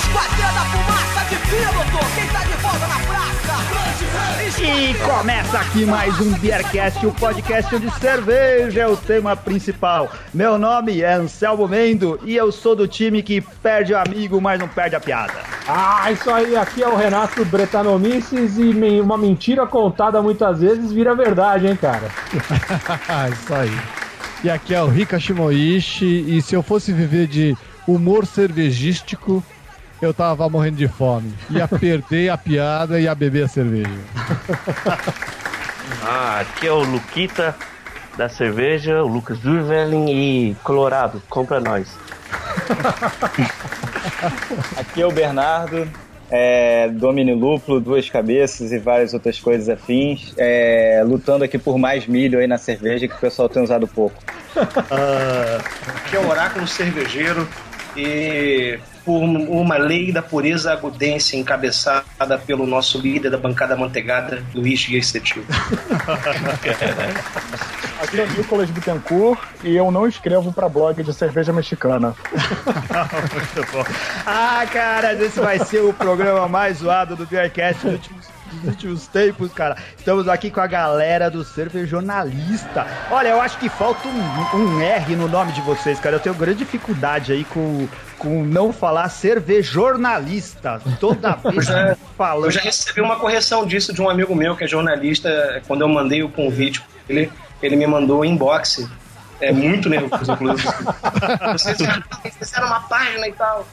Fumaça de quem tá de volta na praça? E começa aqui mais um Beercast, o podcast de cerveja é o tema principal. Meu nome é Anselmo Mendo e eu sou do time que perde o amigo, mas não perde a piada. Ah, isso aí, aqui é o Renato Bretanomices e uma mentira contada muitas vezes vira verdade, hein, cara? isso aí. E aqui é o Rika Shimoishi e se eu fosse viver de humor cervejístico, eu tava morrendo de fome. Ia perder a piada e ia beber a cerveja. ah, aqui é o Luquita da cerveja, o Lucas Durvelin e Colorado, compra nós. aqui é o Bernardo, é, Domini Lúpulo, Duas Cabeças e várias outras coisas afins, é, lutando aqui por mais milho aí na cerveja que o pessoal tem usado pouco. Uh, aqui é o Oráculo Cervejeiro e por uma lei da pureza agudense encabeçada pelo nosso líder da bancada mantegada, Luiz Dias Setil. Aqui é o Nicolas Bittencourt e eu não escrevo para blog de cerveja mexicana. Muito bom. Ah, cara, esse vai ser o programa mais zoado do Beercast dos últimos dos últimos tempos, cara. Estamos aqui com a galera do Cervejonalista. Olha, eu acho que falta um, um, R no nome de vocês, cara. Eu tenho grande dificuldade aí com, com não falar cervejornalista. Toda vez já, falando. Eu já recebi uma correção disso de um amigo meu que é jornalista. Quando eu mandei o convite, ele, ele me mandou inbox. É muito nervoso, inclusive. Vocês fizeram uma página e tal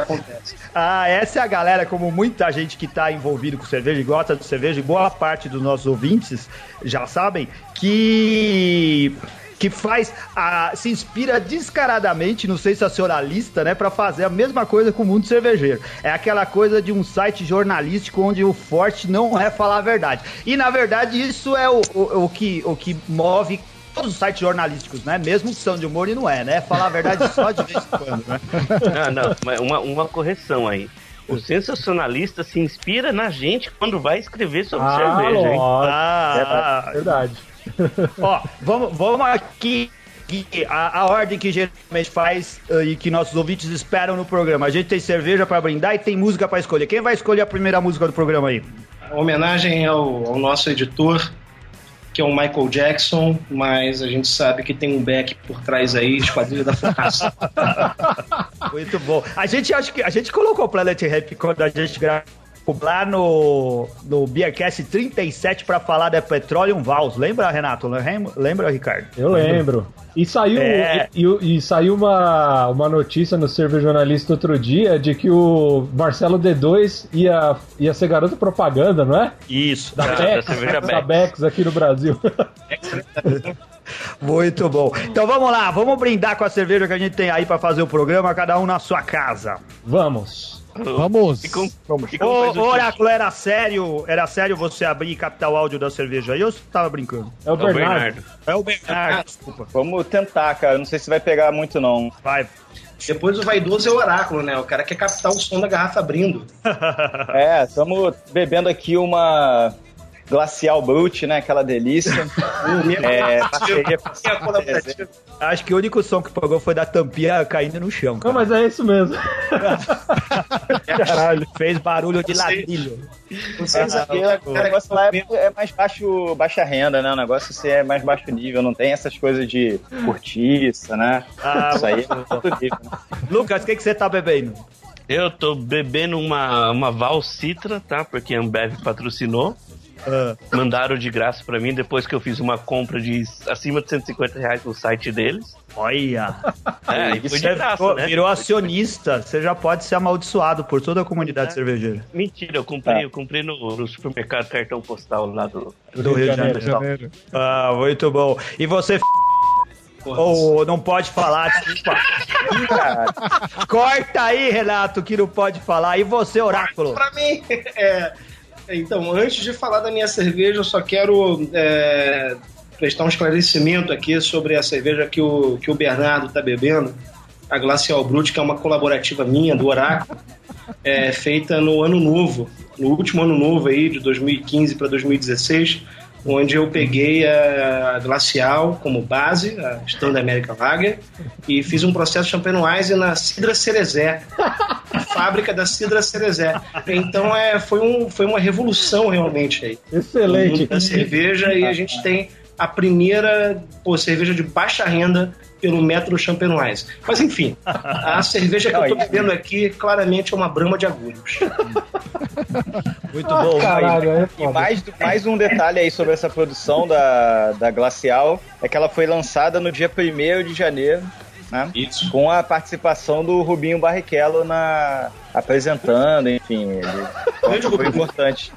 acontece. Ah, essa é a galera, como muita gente que está envolvido com cerveja e gosta de cerveja, e boa parte dos nossos ouvintes já sabem, que que faz a, se inspira descaradamente no sensacionalista, né, para fazer a mesma coisa com o mundo cervejeiro. É aquela coisa de um site jornalístico onde o forte não é falar a verdade. E na verdade isso é o, o, o que o que move todos os sites jornalísticos, né? Mesmo que são de humor e não é, né? Falar a verdade só de vez em quando, né? Ah, não, uma, uma correção aí. O sensacionalista se inspira na gente quando vai escrever sobre ah, cerveja, hein? Ah, é verdade. Ó, vamos, vamos aqui a, a, ordem que geralmente faz uh, e que nossos ouvintes esperam no programa. A gente tem cerveja para brindar e tem música para escolher. Quem vai escolher a primeira música do programa aí? Homenagem ao, ao nosso editor, que é o Michael Jackson, mas a gente sabe que tem um back por trás aí, Esquadrilha da Fumaça. Muito bom. A gente acho que a gente colocou o Planet Rap quando a gente gravou lá no, no Beercast 37 para falar da Petroleum Vals. Lembra, Renato? Lembra, Ricardo? Eu lembro. E saiu, é... e, e, e, saiu uma, uma notícia no Server Jornalista outro dia de que o Marcelo D2 ia, ia ser garoto propaganda, não é? Isso. Da, é, Bex, da, da Bex aqui no Brasil. Muito bom. Então vamos lá, vamos brindar com a cerveja que a gente tem aí para fazer o programa, cada um na sua casa. Vamos. Vamos. E com, Vamos. E Ô, Oráculo, era sério, era sério você abrir e captar o áudio da cerveja aí ou você tava brincando? É o Bernardo. É o Bernardo, desculpa. Vamos tentar, cara. Não sei se vai pegar muito, não. Vai. Depois o vaidoso é o oráculo, né? O cara quer captar o som da garrafa abrindo. é, estamos bebendo aqui uma Glacial Brute, né? Aquela delícia. é, Acho que o único som que pagou foi da tampinha caindo no chão. Cara. Não, mas é isso mesmo. Caralho. Fez barulho de ladrilho. Ah, o negócio lá é, é, mais baixo, baixa renda, né? O negócio assim, é mais baixo nível, não tem essas coisas de cortiça, né? Ah, isso aí é muito nível. Né? Lucas, o que, que você tá bebendo? Eu tô bebendo uma, uma Val Citra, tá? Porque a Ambev patrocinou. Uh. Mandaram de graça para mim depois que eu fiz uma compra de acima de 150 reais no site deles. Olha! É, e foi de graça, virou, né? virou acionista, você já pode ser amaldiçoado por toda a comunidade é. cervejeira. Mentira, eu comprei, eu comprei no, no, supermercado cartão postal lá do, do, do Rio de Janeiro. Janeiro. Ah, muito bom. E você ou oh, não pode falar, desculpa. Corta aí, Renato, que não pode falar. E você, Oráculo? Pra mim, é, então, antes de falar da minha cerveja, eu só quero é, prestar um esclarecimento aqui sobre a cerveja que o, que o Bernardo está bebendo, a Glacial Brut, que é uma colaborativa minha, do Oráculo, é, feita no ano novo, no último ano novo aí, de 2015 para 2016, onde eu peguei a Glacial como base, a Standard American Lager, e fiz um processo Champagne na Cidra Cerezé, fábrica da Cidra Cerezé. Então é, foi, um, foi uma revolução realmente aí. Excelente. Da cerveja e a gente tem a primeira pô, cerveja de baixa renda pelo método Champenoise. Mas enfim, a cerveja que eu tô bebendo aqui claramente é uma brama de agulhos. Muito bom. caralho, é e mais, mais um detalhe aí sobre essa produção da, da Glacial é que ela foi lançada no dia 1 de janeiro. Né? Isso. Com a participação do Rubinho Barrichello na apresentando, enfim, ele Grande foi Rubinho. importante.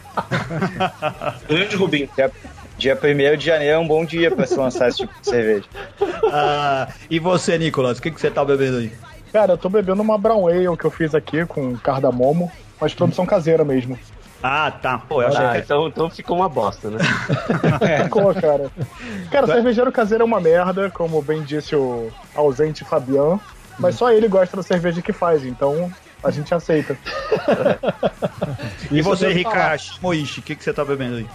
Grande Rubinho. Dia, dia 1 de janeiro é um bom dia para se lançar esse tipo de cerveja. Ah, e você, Nicolas, o que, que você tá bebendo aí? Cara, eu tô bebendo uma Brown Ale que eu fiz aqui com cardamomo, mas produção caseira mesmo. Ah, tá. Pô, eu achei Ah, que... então, então ficou uma bosta, né? Ficou, cara. Cara, cervejeiro caseiro é uma merda, como bem disse o ausente Fabian, mas só ele gosta da cerveja que faz, então a gente aceita. E você. Ricardo Moishi, o que, que você tá bebendo aí?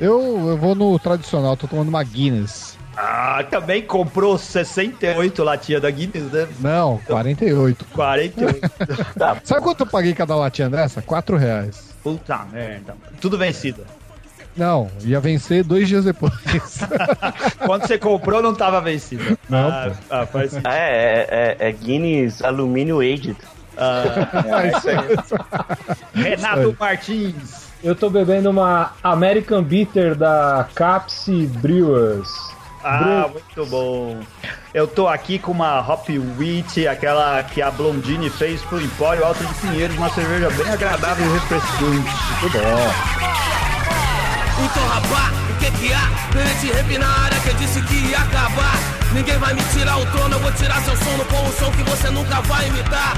Eu, eu vou no tradicional, tô tomando uma Guinness. Ah, também comprou 68 latinhas da Guinness, né? Não, 48. 48. Sabe quanto eu paguei cada latinha dessa? 4 reais. Puta merda. Tudo vencido. Não, ia vencer dois dias depois. Quando você comprou, não tava vencido. Não, ah, ah, faz. Ah, é, é, é Guinness Alumínio Aged. Ah, É, isso aí. Renato Martins. Eu tô bebendo uma American Bitter da Capsi Brewers. Ah, muito bom. Eu tô aqui com uma Hop Wheat, aquela que a Blondine fez pro Empório Alto de Pinheiros, uma cerveja bem agradável e refrescante. Muito bom. Então, rapá, o que que há? Rap na área que disse que ia acabar. Ninguém vai me tirar o trono, eu vou tirar seu sono com um som que você nunca vai imitar.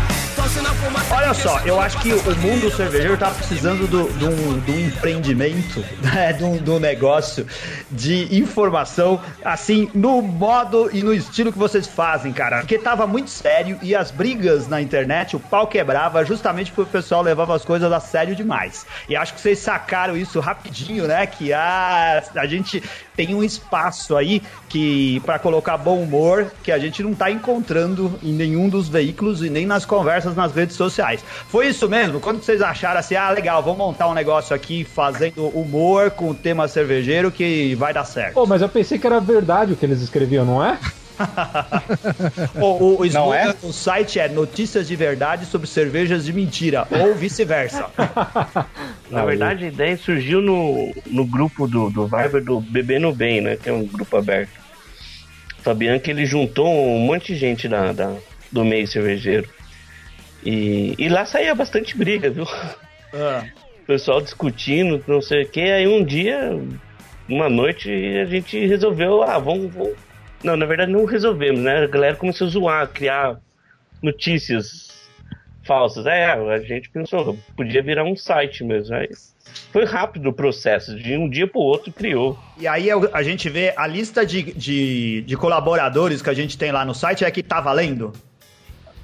Olha só, eu acho que o mundo cervejeiro tá precisando do- de um, um empreendimento, né, de, um, de um negócio de informação, assim, no modo e no estilo que vocês fazem, cara. Porque tava muito sério e as brigas na internet, o pau quebrava justamente porque o pessoal levava as coisas a sério demais. E acho que vocês sacaram isso rapidinho, né? Que a, a gente tem um espaço aí que para colocar bom humor que a gente não tá encontrando em nenhum dos veículos e nem nas conversas nas redes sociais. Foi isso mesmo? Quando vocês acharam assim, ah, legal, vamos montar um negócio aqui fazendo humor com o tema cervejeiro que vai dar certo. Pô, mas eu pensei que era verdade o que eles escreviam, não é? o, o, o é? do site é notícias de verdade sobre cervejas de mentira ou vice-versa. Na verdade, a ideia surgiu no, no grupo do, do Viber do Bebendo Bem, né? Que é um grupo aberto. O Fabiano que ele juntou um monte de gente da, da- do meio cervejeiro. E, e lá saía bastante briga, viu? Ah. O pessoal discutindo, não sei o que. Aí um dia, uma noite, a gente resolveu, ah, vamos, vamos. Não, na verdade não resolvemos, né? A galera começou a zoar, criar notícias falsas. É, a gente pensou, podia virar um site mesmo. Aí foi rápido o processo, de um dia pro outro criou. E aí a gente vê a lista de, de, de colaboradores que a gente tem lá no site é que tá valendo.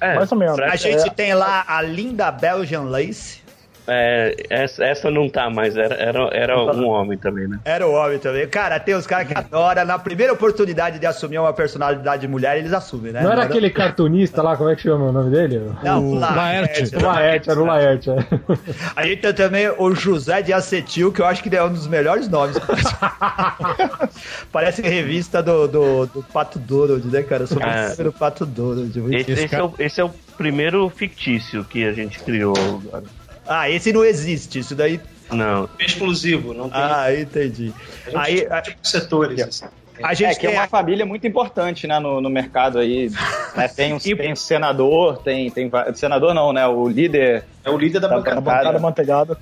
É, Mais ou menos. A gente É. tem lá a linda Belgian Lace. É, essa, essa não tá mais, era, era, era um homem também, né? Era o homem também. Cara, tem os caras que adoram. Na primeira oportunidade de assumir uma personalidade de mulher, eles assumem, né? Não era aquele cartunista lá, como é que chama o nome dele? Não, O Laerte. Laerte. O Laerte, era o Laerte. é. A gente tem também o José de Acetil, que eu acho que é um dos melhores nomes. Parece revista do, do, do Pato Donald, né, cara? Eu sou Ah. do Pato Donald. Esse, esse é o, esse é o primeiro fictício que a gente criou. agora. Ah, esse não existe. Isso daí. Não, Exclusivo, não tem Ah, entendi. Aí a, tipo de setores. assim. a É gente que é tem. uma a- família muito importante, né, no, no mercado aí. né? Tem, um, tem um senador, tem, tem senador não, né, o líder É o líder da da bancada. Bancada manteigada.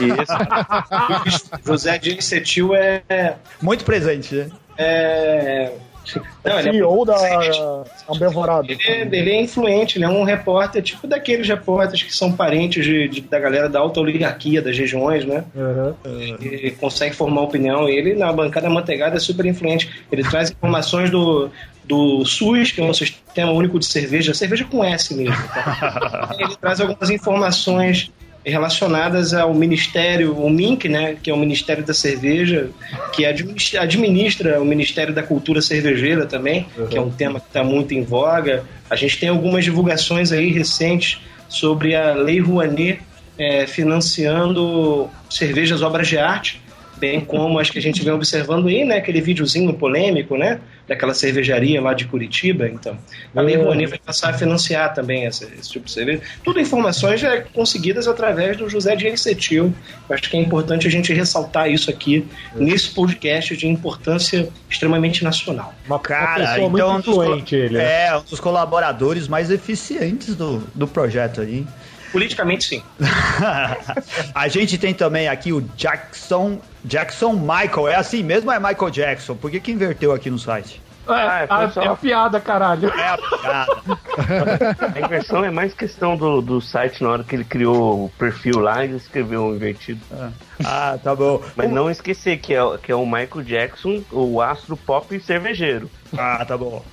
isso. José de Incetil é. Muito presente, né? é... Não, ele é CEO da presente. Ambevorado. Ele é, ele é influente, ele é um repórter, tipo daqueles repórteres que são parentes de, de- da galera da alta oligarquia das regiões, né? Uhum. Ele consegue formar opinião. Ele, na bancada manteigada, é super influente. Ele traz informações do, do SUS, que é um sistema único de cerveja, cerveja com S mesmo. tá? Ele traz algumas informações relacionadas ao Ministério, o MINC, né, que é o Ministério da Cerveja, que administra, o Ministério da Cultura Cervejeira também, que é um tema que está muito em voga. A gente tem algumas divulgações aí recentes sobre a Lei Rouanet é, financiando cervejas obras de arte bem como acho que a gente vem observando aí, né, aquele videozinho polêmico, né, daquela cervejaria lá de Curitiba, então. A Lei Rouanet vai passar a financiar também essa, esse tipo de cerveja. Tudo informações já conseguidas através do José de Setil. Acho que é importante a gente ressaltar isso aqui nesse podcast de importância extremamente nacional. Uma cara, uma então, muito influente, ele, né? É, um dos colaboradores mais eficientes do, do projeto aí. Politicamente, sim. a gente tem também aqui o Jackson, Jackson Michael. É assim mesmo ou é Michael Jackson? Por que, que inverteu aqui no site? É, ah, é, a, só... é a piada, caralho. É a piada. a inversão é mais questão do, do site na hora que ele criou o perfil lá e escreveu invertido. Ah, ah tá bom. Mas não esquecer que é, que é o Michael Jackson, o astro pop cervejeiro. Ah, tá bom.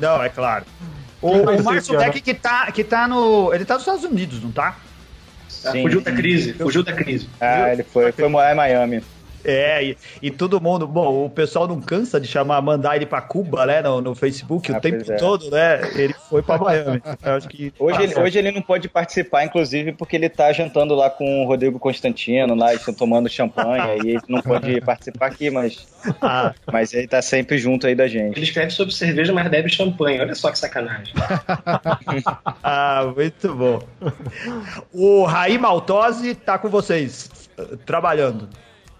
Não, é claro. O, o Márcio Beck que tá, que tá no. Ele tá nos Estados Unidos, não tá? Sim. Fugiu da crise, fugiu da crise. Ah, ele foi, foi morar em Miami. É, e, e, todo mundo, bom, o pessoal não cansa de chamar, mandar ele pra Cuba, né, no, no Facebook ah, o tempo é. todo, né? Ele foi pra Miami. acho que hoje, ele, hoje ele não pode participar, inclusive, porque ele tá jantando lá com o Rodrigo Constantino, lá, eles estão tomando champanhe, e ele não pode participar aqui, mas, ah. mas ele tá sempre junto aí da gente. Ele escreve sobre cerveja, mas bebe champanhe, olha só que sacanagem. ah, muito bom. O Raí Maltose tá com vocês, trabalhando.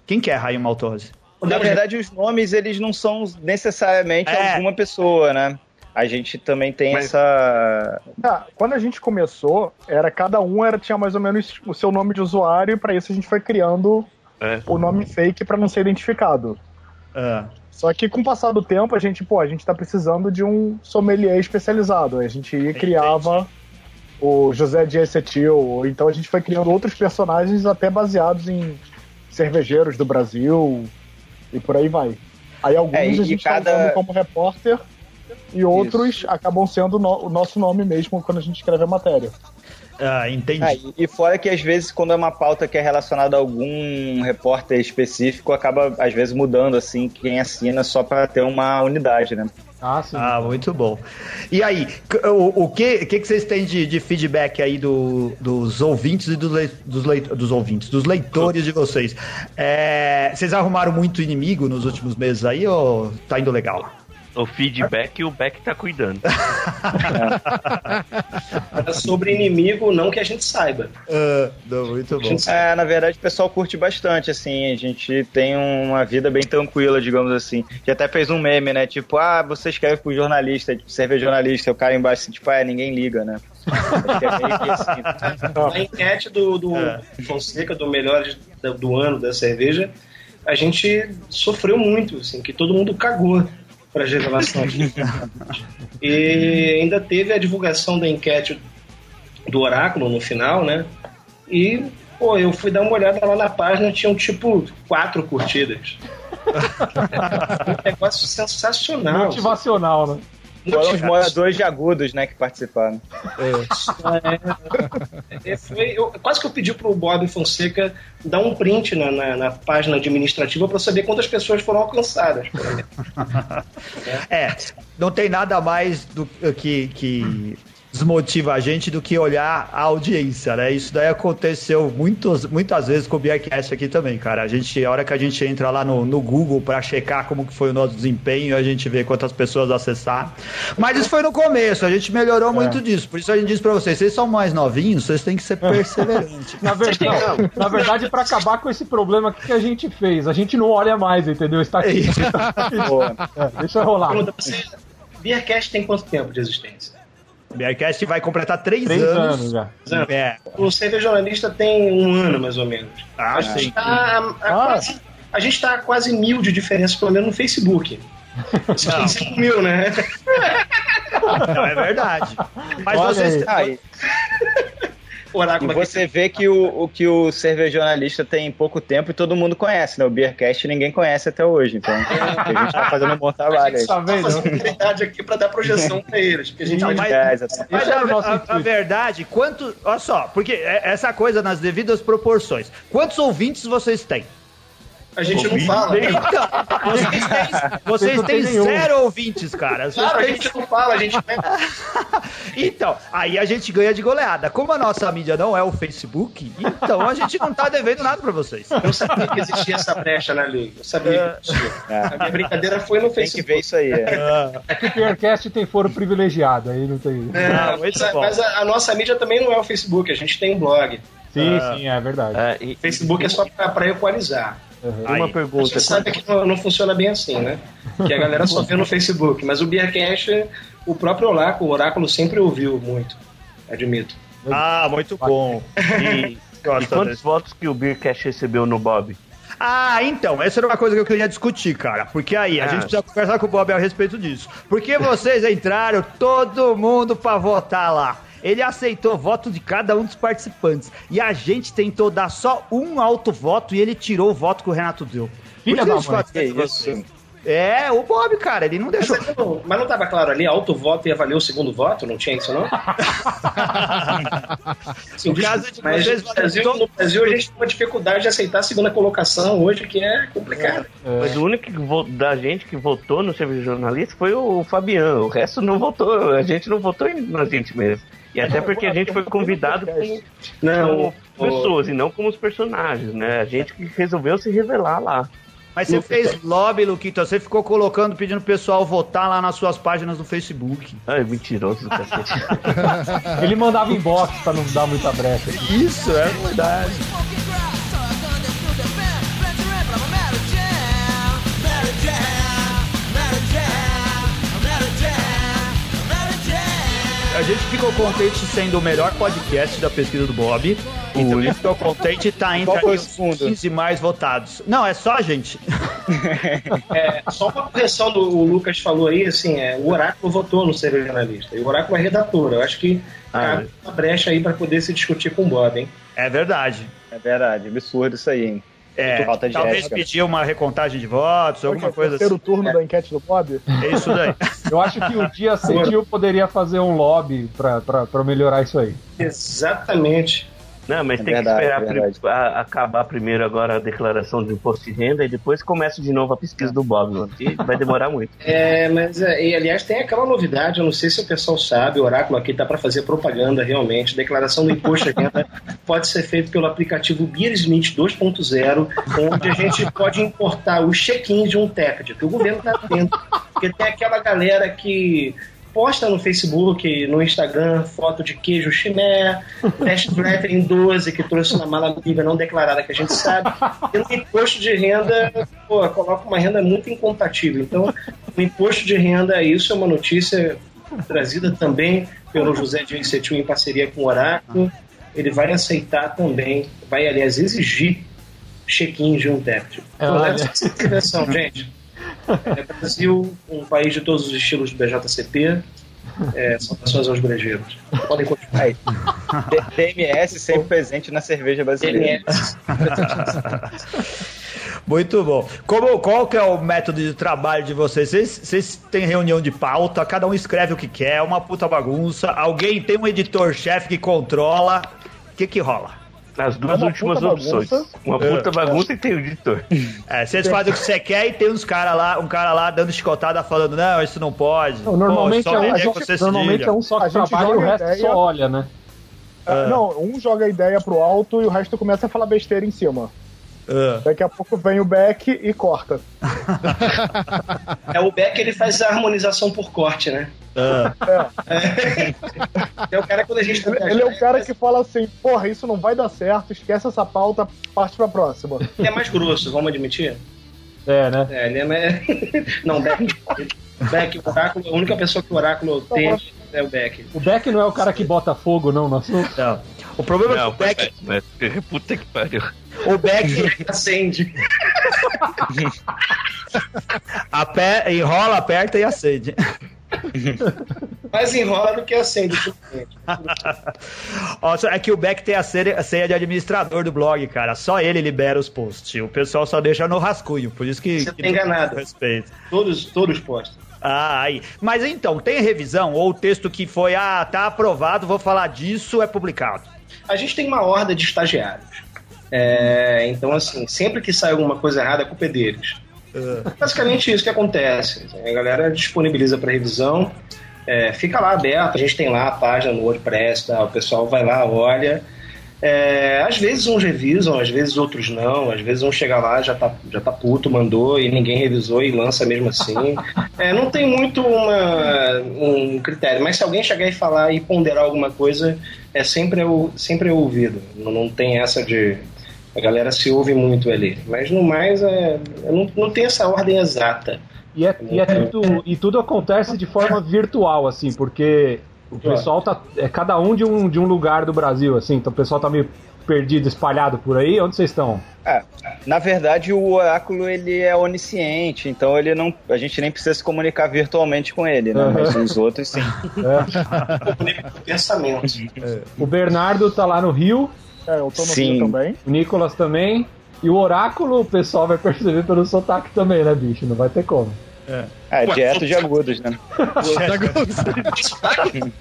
Quem que é Raio Maltose? Na verdade, os nomes eles não são necessariamente é. alguma pessoa, né? A gente também tem Mas... essa. Ah, quando a gente começou, era cada um era tinha mais ou menos o seu nome de usuário, e para isso a gente foi criando é. o nome fake para não ser identificado. É. Só que com o passar do tempo, a gente, pô, a gente tá precisando de um sommelier especializado. A gente ia, criava o José de Acetil, então a gente foi criando outros personagens até baseados em cervejeiros do Brasil e por aí vai. Aí alguns é, a gente tá cada... tá como repórter e outros Isso. acabam sendo no, o nosso nome mesmo quando a gente escreve a matéria. Ah, entendi. É, e fora que às vezes, quando é uma pauta que é relacionada a algum repórter específico, acaba às vezes mudando assim quem assina só para ter uma unidade, né? Ah, sim. Ah, muito bom. E aí, o, o que, que, que vocês têm de, de feedback aí do, dos ouvintes e dos, le, dos, dos ouvintes, dos leitores de vocês? É, vocês arrumaram muito inimigo nos últimos meses aí ou tá indo legal? O feedback e o Beck tá cuidando. é sobre inimigo, não que a gente saiba. Uh, não, muito bom. É, na verdade, o pessoal curte bastante, assim. A gente tem uma vida bem tranquila, digamos assim. Já até fez um meme, né? Tipo, ah, você escreve pro jornalista, tipo, serve jornalista, o cara embaixo assim, tipo, ah, ninguém liga, né? Acho que é meio que assim. A enquete do, do é. Fonseca, do melhor do ano da cerveja, a gente sofreu muito, assim, que todo mundo cagou para as revelações. e ainda teve a divulgação da enquete do Oráculo no final, né? E, pô, eu fui dar uma olhada lá na página, tinham tipo quatro curtidas. um negócio sensacional. Motivacional, né? Foram os moradores de Agudos, né, que participaram. É. é foi, eu, quase que eu pedi pro Bob Fonseca dar um print na, na, na página administrativa para saber quantas pessoas foram alcançadas. é, não tem nada mais do que, que desmotiva a gente do que olhar a audiência, né? Isso daí aconteceu muitos, muitas vezes com o Beercast aqui também, cara. A gente, a hora que a gente entra lá no, no Google para checar como que foi o nosso desempenho, a gente vê quantas pessoas acessaram. Mas isso foi no começo, a gente melhorou é. muito disso. Por isso a gente diz para vocês, vocês são mais novinhos, vocês têm que ser perseverantes. na verdade, na verdade para acabar com esse problema, o que a gente fez? A gente não olha mais, entendeu? Está aqui. É, deixa eu rolar. Beercast tem quanto tempo de existência? Bearcast vai completar três, três anos. anos já. É. O Cerveja Jornalista tem um ano, mais ou menos. Ah, a gente está a, a, ah. quase, a gente tá a quase mil de diferença, pelo menos no Facebook. Você tem 5 mil, né? Não, é verdade. Mas Olha vocês. Aí. Oráculo e você vê que o, o que o cervejonalista tem pouco tempo e todo mundo conhece, né? O Beercast ninguém conhece até hoje, então a gente tá fazendo um bom trabalho. A gente tá fazendo verdade aqui pra dar projeção pra eles. Porque a gente não, mas, é, mas a, a, a, verdade, quanto. Olha só, porque essa coisa nas devidas proporções. Quantos ouvintes vocês têm? A gente não fala. Então, vocês têm, vocês têm zero ouvintes, cara. Vocês Claro, a gente não fala, a gente Então, aí a gente ganha de goleada. Como a nossa mídia não é o Facebook, então a gente não tá devendo nada pra vocês. Eu sabia que existia essa brecha na lei. Eu sabia que existia. A minha brincadeira foi no Tem que Facebook. ver isso aí. é. É que o Peercast tem foro privilegiado, aí não tem. É, Ah, muito mas, mas a, a nossa mídia também não é o Facebook, a gente tem um blog. Sim, Ah. sim, é verdade. É, e- Facebook é só pra, pra equalizar. Uhum. Aí. uma pergunta. gente sabe que não, não funciona bem assim, né? Que a galera só vê no Facebook. Mas o Beercast, o próprio Oráculo, o Oráculo sempre ouviu muito. Admito. Ah, muito bom. E, E quantos desse. votos que o Beercast recebeu no Bob? Ah, então, essa era uma coisa que eu queria discutir, cara. Porque aí, a Ah. gente precisa conversar com o Bob a respeito disso. Porque vocês entraram, todo mundo pra votar lá. Ele aceitou o voto de cada um dos participantes. E a gente tentou dar só um alto voto e ele tirou o voto que o Renato deu. Filha Por da mãe, que isso? É, o Bob, cara, ele não Mas, deixou. ali não- mas não estava claro ali, alto voto ia valer o segundo voto? Não tinha isso, não? Sim, No caso de mas vocês, no Brasil, todo- no Brasil a gente tem uma dificuldade de aceitar a segunda colocação hoje, que é complicado. Mas o único que vo- da gente que votou no serviço jornalista foi o Fabiano. O resto não votou. A gente não votou em- na gente mesmo. E até porque a gente foi convidado como, Não, como pessoas e não como os personagens, né? A gente que resolveu se revelar lá. Mas você fez lobby, Luquito, você ficou colocando, pedindo pro pessoal votar lá nas suas páginas no Facebook. Ai, mentiroso do cacete. Ele mandava inbox pra não dar muita brecha. Isso, é verdade. Ficou contente sendo o melhor podcast da pesquisa do Bob. E também ficou contente estar entre os segundo? 15 mais votados. Não, é só a gente. É, só uma correção do o Lucas falou aí, assim, é, o Oráculo votou no ser jornalista. E o Oráculo é redator. Eu acho que Ah, cabe uma brecha aí para poder se discutir com o Bob, hein? É verdade. É verdade, absurdo isso aí, hein? É, Falta de talvez ética. pedir uma recontagem de votos, alguma coisa Terceiro assim. turno da enquete do Bob? É isso daí. Eu acho que o Dia Cedil poderia fazer um lobby pra melhorar isso aí. Exatamente. Não, mas É tem verdade, que é esperar pri- a- acabar primeiro agora a declaração de imposto de renda e depois começa de novo a pesquisa do Bob, mano, que vai demorar muito. É, mas, é, e, aliás, tem aquela novidade, eu não sei se o pessoal sabe, o Oráculo aqui está para fazer propaganda realmente. Declaração do imposto de renda pode ser feito pelo aplicativo Beersmith 2.0, onde a gente pode importar os check-ins de um TECD, que o governo está tendo. Porque tem aquela galera que posta no Facebook, no Instagram, foto de queijo chimé, test drive em 12 que trouxe uma mala amiga não declarada que a gente sabe. E no imposto de renda, pô, coloca uma renda muito incompatível. Então, o imposto de renda, isso é uma notícia trazida também pelo José de Incetil em parceria com o Oráculo. Ele vai aceitar também, vai, aliás, exigir check-in de um débito. É, olha. é gente. É, Brasil, um país de todos os estilos do BJCP. É, saudações aos brejeiros. Podem continuar. Aí. DMS sempre presente na cerveja brasileira. DNS. Muito bom. Como, qual que é o método de trabalho de vocês? vocês? Vocês têm reunião de pauta, cada um escreve o que quer, uma puta bagunça. Alguém tem um editor-chefe que controla. O que que rola? As duas uma últimas opções. bagunça. Uma puta bagunça e tem o editor. É, vocês fazem o que você quer e tem uns cara lá, um cara lá dando chicotada falando, não, isso não pode. Não, normalmente, Pô, só é, um, se normalmente é um só que A gente trabalha e o resto ideia. só olha, né? Ah, Não, um joga a ideia pro alto e o resto começa a falar besteira em cima. Ah. Daqui a pouco vem o back e corta. É o Beck, ele faz a harmonização por corte, né? É. É o cara quando a gente Ele, ele é o cara que fala assim, porra, isso não vai dar certo, esquece essa pauta, parte pra próxima. é mais grosso, vamos admitir? É, né? É, ele é mais... Não, Beck. Beck, o Oráculo, a única pessoa que o Oráculo tem é o Beck. O Beck não é o cara que bota fogo, não, no assunto. Não. O problema é Não, que o Beck, mas, mas puta que pariu. O Beck acende. ape- enrola, aperta e acende. Mais enrola do que acende. só- é que o Beck tem a senha, a senha de administrador do blog, cara. Só ele libera os posts. O pessoal só deixa no rascunho, por isso que. Você que tá enganado. Respeito. Todos, todos postam. Ah, aí. Mas então, tem revisão? Ou o texto que foi, ah, tá aprovado, vou falar disso, é publicado? A gente tem uma horda de estagiários. É, então, assim, sempre que sai alguma coisa errada, a culpa é deles. Uh. Basicamente isso que acontece. A galera disponibiliza para revisão, é, fica lá aberto, a gente tem lá a página no WordPress, tá? o pessoal vai lá, olha. É, às vezes uns revisam, às vezes outros não, às vezes um chega lá, já tá, já tá puto, mandou e ninguém revisou e lança mesmo assim. É, não tem muito uma, um critério, mas se alguém chegar e falar e ponderar alguma coisa, é sempre, sempre é ouvido. Não, não tem essa de. A galera se ouve muito ali. Mas no mais, é, não, não tem essa ordem exata. E, é, e, é tudo, e tudo acontece de forma virtual, assim, porque o pessoal tá. É cada um de um, de um lugar do Brasil, assim, então o pessoal tá meio perdido, espalhado por aí. Onde vocês estão? É, na verdade, o oráculo ele é onisciente, então ele não, a gente nem precisa se comunicar virtualmente com ele, né? Mas os outros sim. É. pensamento. É. O Bernardo tá lá no Rio. É, eu tô no sim. Rio também. O Nicolas também. E o oráculo, o pessoal vai perceber pelo sotaque também, né, bicho? Não vai ter como. É, é direto de agudos, né?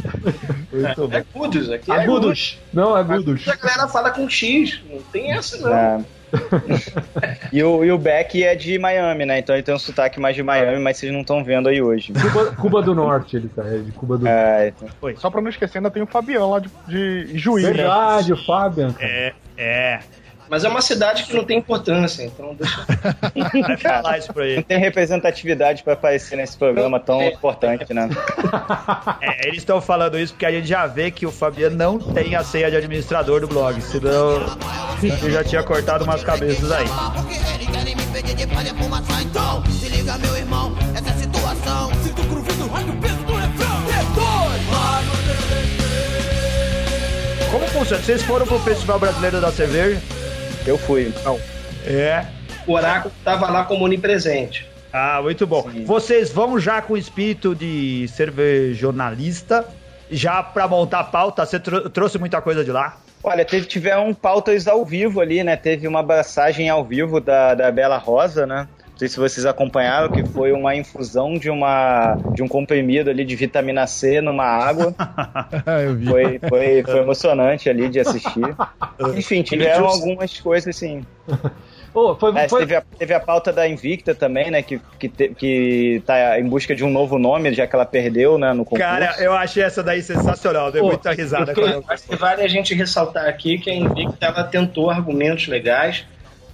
É agudos, aqui é agudos. Não, é agudos. A galera fala com X, não tem essa não. É. e, o, e o Beck é de Miami, né? Então ele tem um sotaque mais de Miami, mas vocês não estão vendo aí hoje. Cuba, Cuba, do Norte, ele tá. É de Cuba do é, Norte. Então. Só pra não esquecer, ainda tem o Fabião lá de, de Juiz. Né? Verdade, né? o Fabian. É, é. Mas é uma cidade que não tem importância, então deixa. Vai falar isso pra ele. Não tem representatividade para aparecer nesse programa tão é. importante, né? É, eles estão falando isso porque a gente já vê que o Fabiano não tem a senha de administrador do blog, senão ele já tinha cortado umas cabeças aí. Se liga, meu irmão, essa situação. Sinto cruvido, o peso do refrão. Como funciona? Vocês foram pro Festival Brasileiro da Cerveja? Eu fui. Não. É. O oráculo estava lá como onipresente. Ah, muito bom. Sim. Vocês vão já com o espírito de cervejonalista, já para montar a pauta, você trouxe muita coisa de lá? Olha, teve, tiveram pautas ao vivo ali, né? Teve uma abraçagem ao vivo da, da Bela Rosa, né? Sei se vocês acompanharam, que foi uma infusão de, uma, de um comprimido ali de vitamina C numa água. Eu vi. Foi, foi, foi emocionante ali de assistir. Enfim, tiveram algumas coisas assim. Oh, foi, é, foi... Teve, a, teve, a, pauta da Invicta também, né? Que, que, te, que tá em busca de um novo nome, já que ela perdeu, né, no concurso. Cara, eu achei essa daí sensacional, deu muita risada. Eu, acho que vale a gente ressaltar aqui que a Invicta ela tentou argumentos legais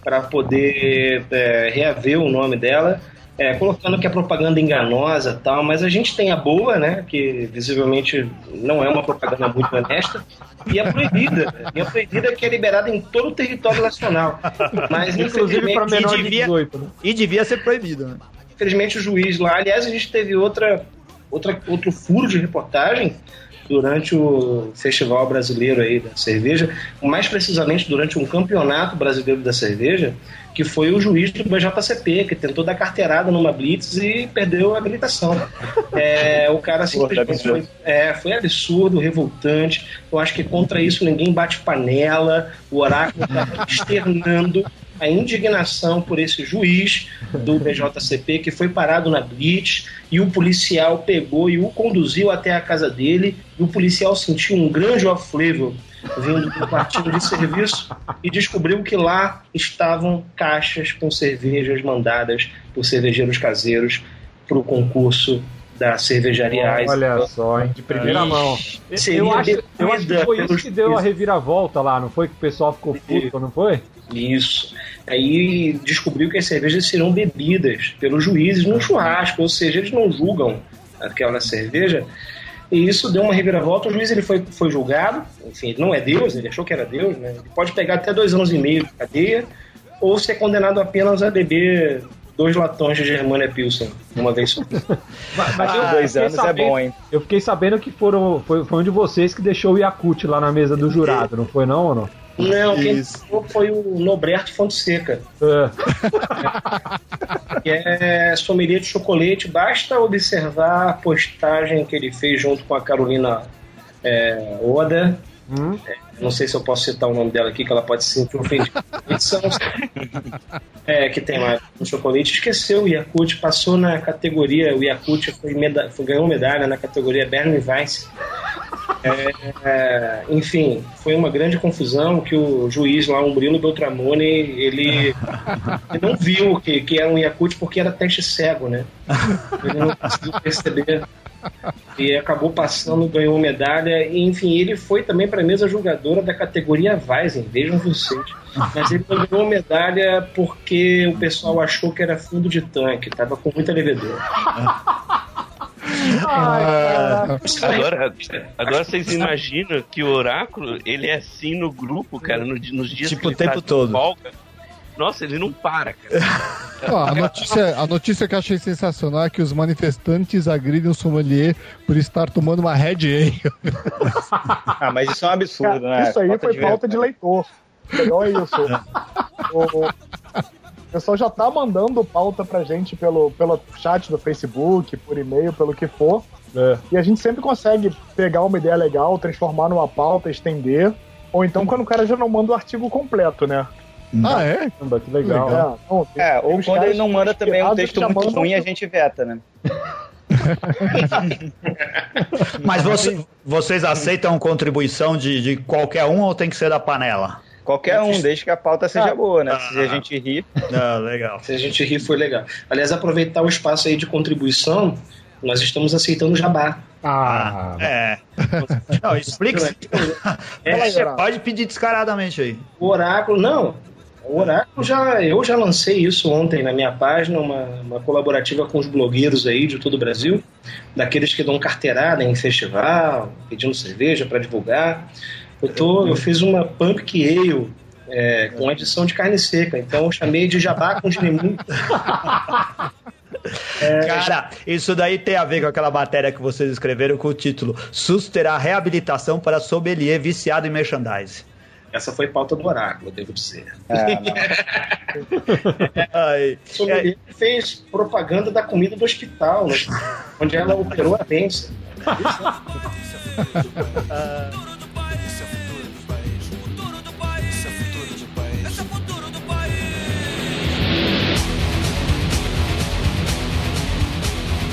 para poder é, reaver o nome dela, é, colocando que é propaganda enganosa tal, mas a gente tem a boa, né, que visivelmente não é uma propaganda muito honesta, e a proibida. E a proibida que é liberada em todo o território nacional. Mas, Inclusive para menor de 18, né? E devia ser proibido, né? Infelizmente o juiz lá, aliás, a gente teve outra, outra, outro furo de reportagem durante o Festival Brasileiro aí da Cerveja, mais precisamente durante um campeonato brasileiro da cerveja, que foi o juiz do BJCP, que tentou dar carteirada numa blitz e perdeu a habilitação. É, o cara simplesmente foi, é, foi absurdo, revoltante. Eu acho que contra isso ninguém bate panela, o oráculo está externando a indignação por esse juiz do BJCP que foi parado na blitz e o policial pegou e o conduziu até a casa dele e o policial sentiu um grande off-flavor vindo do partido de serviço e descobriu que lá estavam caixas com cervejas mandadas por cervejeiros caseiros para o concurso da cervejaria Olha só, hein? De primeira mão. Eu acho, eu acho que foi isso que deu a reviravolta lá, não foi? Que o pessoal ficou puto, não foi? Isso. Aí descobriu que as cervejas serão bebidas pelos juízes no churrasco, ou seja, eles não julgam aquela cerveja. E isso deu uma reviravolta. O juiz ele foi, foi julgado, enfim, ele não é Deus, ele achou que era Deus, né? Ele pode pegar até dois anos e meio de cadeia ou ser condenado apenas a beber dois latões de Germania Pilsen uma vez só. mas, mas ah, dois anos é sabendo, é bom, hein? Eu fiquei sabendo que foram, foi, foi um de vocês que deixou o Yakut lá na mesa do jurado, não foi não ou não? Não, quem falou foi o Noberto Fonseca. É. que é sommelier de chocolate. Basta observar a postagem que ele fez junto com a Carolina é, Oda. Hum? É, não sei se eu posso citar o nome dela aqui, que ela pode se sentir ofendida. é, que tem lá no chocolate. Esqueceu o Yakut, passou na categoria. O Yakut foi, meda foi, ganhou medalha na categoria Bernie Weiss. É, é, enfim, foi uma grande confusão que o juiz lá, o Murilo Beltramone, ele, ele não viu que, que era um Yakut porque era teste cego, né? Ele não conseguiu perceber. E acabou passando, ganhou medalha. E, enfim, ele foi também para a mesa julgadora da categoria Weizen, vejam vocês. Mas ele ganhou medalha porque o pessoal achou que era fundo de tanque, tava com muita levedura. Ai, agora, agora vocês imaginam que o Oráculo, ele é assim no grupo, cara, no, nos dias tipo, que ele o tempo tá todo. Folga. Nossa, ele não para, cara. a, notícia, a notícia que eu achei sensacional é que os manifestantes agridem o sommelier por estar tomando uma Red Ale. ah, mas isso é um absurdo, cara, né? Isso aí falta foi de falta de leitor. Legal é isso. o, o pessoal já tá mandando pauta pra gente pelo, pelo chat do Facebook, por e-mail, pelo que for. É. E a gente sempre consegue pegar uma ideia legal, transformar numa pauta, estender. Ou então quando o cara já não manda o artigo completo, né? Ah, é? Que legal. É, não, tem, é ou quando ele não manda também um texto muito ruim, a gente veta, né? Mas você, vocês aceitam contribuição de, de qualquer um ou tem que ser da panela? Qualquer um, desde que a pauta seja ah, boa, né? Se a ah. gente rir. Ah, legal. Se a gente rir, foi legal. Aliás, aproveitar o espaço aí de contribuição, nós estamos aceitando jabá. Ah, é. Não, explica. É, pode pedir descaradamente aí. O oráculo, não. O Oráculo já. Eu já lancei isso ontem na minha página, uma, uma colaborativa com os blogueiros aí de todo o Brasil, daqueles que dão carteirada em festival, pedindo cerveja para divulgar. Eu, tô, eu fiz uma Pumpkin Ale é, com edição de carne seca, então eu chamei de jabá com gerimum. É, Cara, isso daí tem a ver com aquela matéria que vocês escreveram com o título SUS terá reabilitação para sommelier viciado em merchandise. Essa foi pauta do oráculo, devo dizer. É, Ai, Sommelier é... fez propaganda da comida do hospital, onde ela operou a pensa.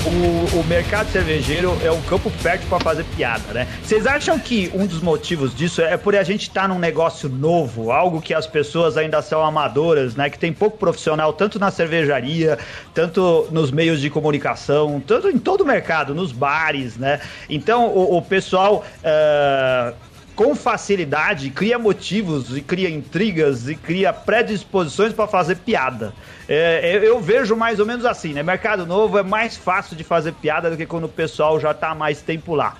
o, o mercado cervejeiro é um campo fértil para fazer piada, né? Vocês acham que um dos motivos disso é por a gente estar tá num negócio novo, algo que as pessoas ainda são amadoras, né? Que tem pouco profissional, tanto na cervejaria, tanto nos meios de comunicação, tanto em todo o mercado, nos bares, né? Então o, o pessoal. Uh, com facilidade cria motivos e cria intrigas e cria predisposições para fazer piada. É, eu vejo mais ou menos assim, né? Mercado novo é mais fácil de fazer piada do que quando o pessoal já está mais tempo lá.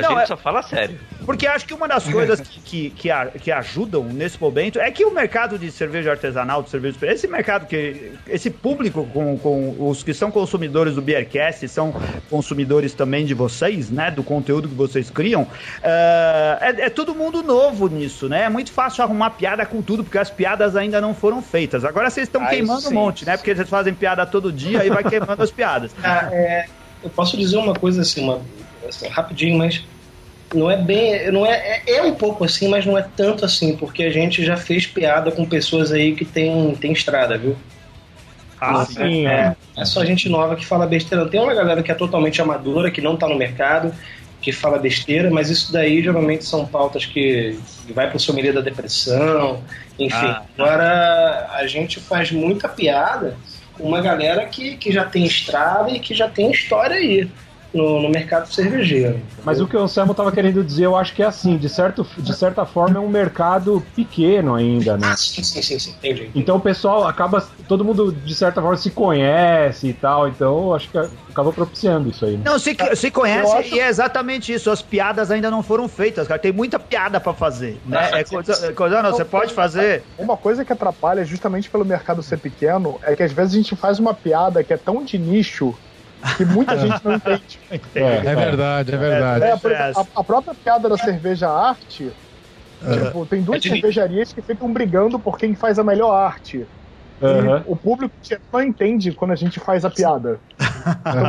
A Não, gente é... só fala sério. Porque acho que uma das coisas que, que, que, a, que, ajudam nesse momento é que o mercado de cerveja artesanal, de cerveja esse mercado que. Esse público com, com os que são consumidores do Beercast, são consumidores também de vocês, né? Do conteúdo que vocês criam. Uh, é, é todo mundo novo nisso, né? É muito fácil arrumar piada com tudo, porque as piadas ainda não foram feitas. Agora vocês estão queimando sim. um monte, né? Porque vocês fazem piada todo dia e vai queimando as piadas. Ah, é, eu posso dizer uma coisa assim, uma, assim, rapidinho, mas não é bem. Não é, é, é, um pouco assim, mas não é tanto assim, porque a gente já fez piada com pessoas aí que tem, tem estrada, viu? Ah, sim. É, é só gente nova que fala besteira. Tem uma galera que é totalmente amadora, que não tá no mercado, que fala besteira, mas isso daí geralmente são pautas que, que vai pro sommelier da depressão, enfim. Ah. Agora a gente faz muita piada com uma galera que, que já tem estrada e que já tem história aí no, no mercado cervejeiro. Mas o que o Anselmo estava querendo dizer, eu acho que é assim, de, certo, de certa forma é um mercado pequeno ainda, né? Ah, sim, sim, sim, sim. Entendi. Então o pessoal acaba, todo mundo de certa forma se conhece e tal, então eu acho que acaba propiciando isso aí. Né? Não, se, se conhece acho... e é exatamente isso, as piadas ainda não foram feitas, cara, tem muita piada para fazer, né? É coisa, coisa não, você pode fazer... Uma coisa que atrapalha justamente pelo mercado ser pequeno é que às vezes a gente faz uma piada que é tão de nicho que muita gente não entende. É, é verdade, é verdade. É, a, a, própria piada da cerveja arte, é. tipo, tem duas cervejarias que ficam brigando por quem faz a melhor arte. Uhum. o público não entende quando a gente faz a piada.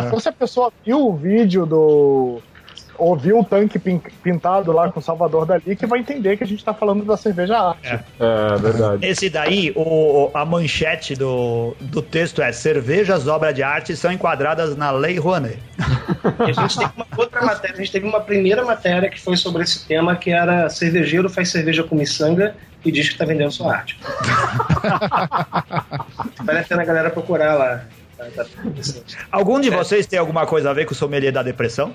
Então, se a pessoa viu o vídeo do ouvir o tanque pintado lá com o Salvador Dali que vai entender que a gente tá falando da cerveja arte. É, é verdade. Esse daí, o, a manchete do, do texto é cervejas, obra de arte, são enquadradas na Lei Rouanet. E a gente tem uma outra matéria, a gente teve uma primeira matéria que foi sobre esse tema, que era cervejeiro faz cerveja com miçanga e diz que tá vendendo sua arte. vale a pena a galera procurar lá. Algum de vocês tem alguma coisa a ver com o sommelier da depressão?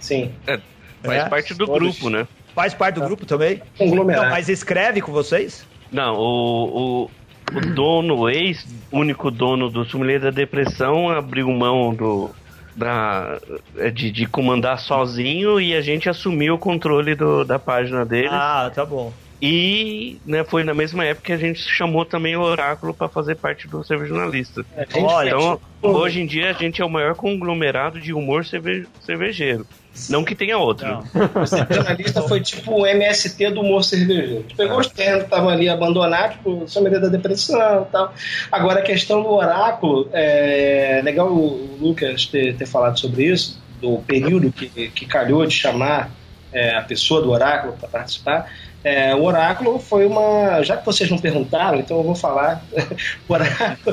Sim. É, faz é? parte do Todos. grupo, né? Faz parte do grupo também? Conglomerado. Não, mas escreve com vocês? Não, o, o, o dono, o ex-único dono do sommelier da depressão abriu mão do, da, é, de, de comandar sozinho e a gente assumiu o controle do, da página dele. Ah, tá bom. E né, foi na mesma época que a gente chamou também o Oráculo para fazer parte do Cerveja Jornalista. É, Olha, então, hoje em dia a gente é o maior conglomerado de humor cerve cervejeiro. Não que tenha outro. Não. O jornalista foi tipo o MST do humor cervejeiro. Pegou é. os que estavam ali abandonados, tipo, sommelier da depressão e tal. Agora, a questão do oráculo, é legal o Lucas ter, ter falado sobre isso, do período que, que calhou de chamar é, a pessoa do oráculo para participar. É, o oráculo foi uma. Já que vocês não perguntaram, então eu vou falar. o oráculo,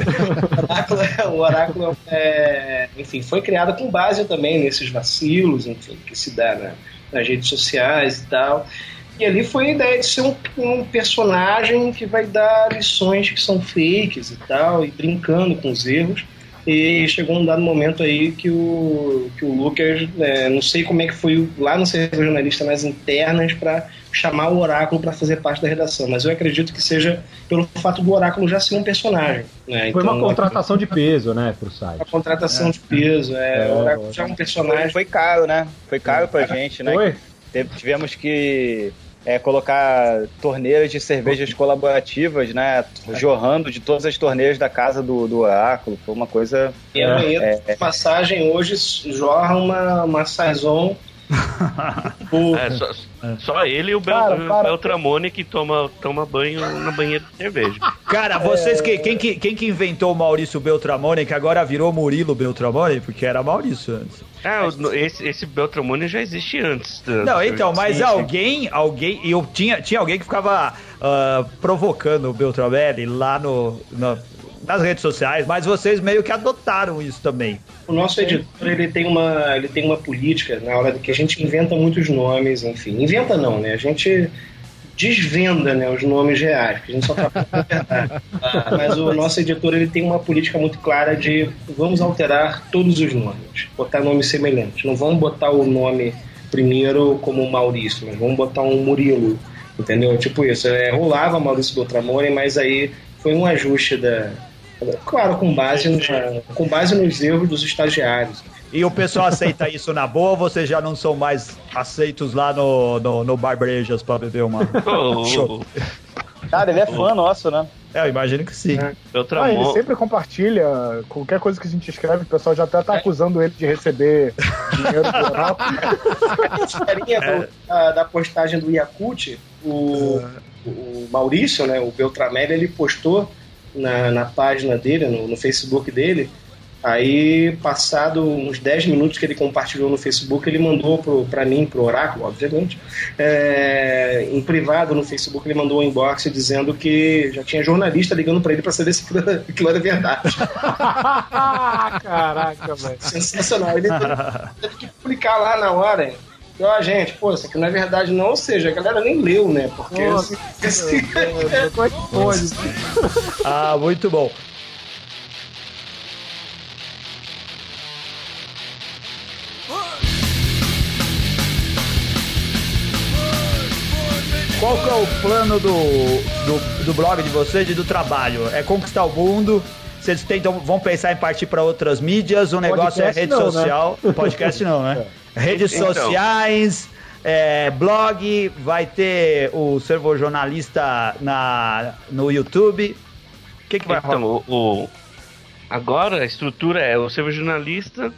o oráculo, é, enfim, foi criado com base também nesses vacilos, enfim, que se dá nas redes sociais e tal. E ali foi a ideia de ser um, um, personagem que vai dar lições que são fakes e tal, e brincando com os erros. E chegou um dado momento aí que o, que o Lucas, é, não sei como é que foi lá no ser jornalista nas internas para chamar o Oráculo para fazer parte da redação, mas eu acredito que seja pelo fato do Oráculo já ser um personagem. Né? Foi então, uma contratação de peso, né, pro site. Uma contratação é. de peso, é. é. O Oráculo já é um personagem. Foi caro, né? Foi caro pra gente, né? Foi? Tivemos que é, colocar torneiras de cervejas colaborativas, né? Jorrando de todas as torneiras da casa do, do Oráculo. Foi uma coisa. E a é, é, passagem hoje jorra uma, uma Saison é, só, só, ele e o, Bel, Beltramone que toma, toma banho na banheira de cerveja. Cara, vocês que, quem, que, quem que inventou o Maurício Beltramone, que agora virou Murilo Beltramone, porque era Maurício antes. É, esse, esse Beltramone já existe antes. Não, então, mas sim, alguém, sim. alguém, eu tinha, tinha alguém que ficava uh, provocando o Beltramone lá no, no nas redes sociais, mas vocês meio que adotaram isso também. O nosso editor ele tem uma, ele tem uma política na hora que a gente inventa muitos nomes, enfim, inventa não, né? A gente desvenda né, os nomes reais, que a gente só tá falando a verdade. Mas o nosso editor ele tem uma política muito clara de vamos alterar todos os nomes, botar nomes semelhantes. Não vamos botar o nome primeiro como Maurício, mas vamos botar um Murilo, entendeu? Tipo isso. É, rolava Maurício Beltramone, mas aí foi um ajuste da, Claro, com base, na, com base nos erros dos estagiários. E o pessoal aceita isso na boa ou vocês já não são mais aceitos lá no, no, no Bar Brejas pra beber uma. Oh, Cara, ele é fã nosso, né? É, eu imagino que sim. É. Ah, ele sempre compartilha qualquer coisa que a gente escreve, o pessoal já até tá é. acusando ele de receber dinheiro do é. da, da postagem do Yakut, o, o Maurício, né, o Beltramelli, ele postou na, na página dele, no, no Facebook dele. Aí, passado uns 10 minutos que ele compartilhou no Facebook, ele mandou pro, pra mim, pro Oráculo, obviamente, é, em privado no Facebook, ele mandou um inbox dizendo que já tinha jornalista ligando para ele para saber se aquilo era verdade. Caraca, velho. Sensacional. Ele teve, teve que publicar lá na hora, ó, ah, gente, pô, isso aqui não é verdade, não. Ou seja, a galera nem leu, né? Porque. Nossa, é ah, muito bom. Qual que é o plano do, do, do blog de vocês e do trabalho? É conquistar o mundo? Vocês tentam, vão pensar em partir para outras mídias? O negócio é Podcast é rede não, né? social. Né? Podcast não, né? É. Redes então. sociais, é, blog, vai ter o servo jornalista na, no YouTube. O que, que vai então, rolar? O, o, agora a estrutura é o servo jornalista,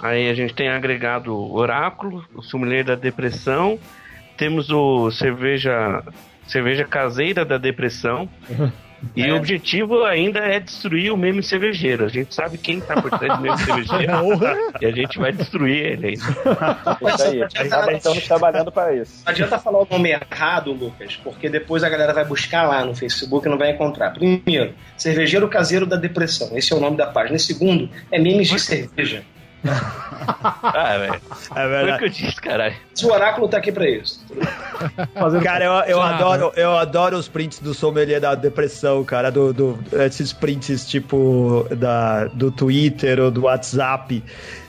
aí a gente tem agregado o Oráculo, o Sommelier da Depressão, temos o cerveja cerveja caseira da depressão. E é. o objetivo ainda é destruir o meme cervejeiro. A gente sabe quem tá por trás do meme cervejeiro. e a gente vai destruir ele ainda. Isso aí. Estamos trabalhando para isso. Não adianta falar o nome errado, Lucas, porque depois a galera vai buscar lá no Facebook e não vai encontrar. Primeiro, Cervejeiro Caseiro da Depressão. Esse é o nome da página. E segundo, é memes de cerveja. ah, velho. É verdade. Foi o que eu disse, caralho. O oráculo tá aqui pra isso. cara, eu, eu, adoro, eu adoro os prints do sommelier da depressão, cara. Do, do, esses prints tipo da, do Twitter ou do WhatsApp.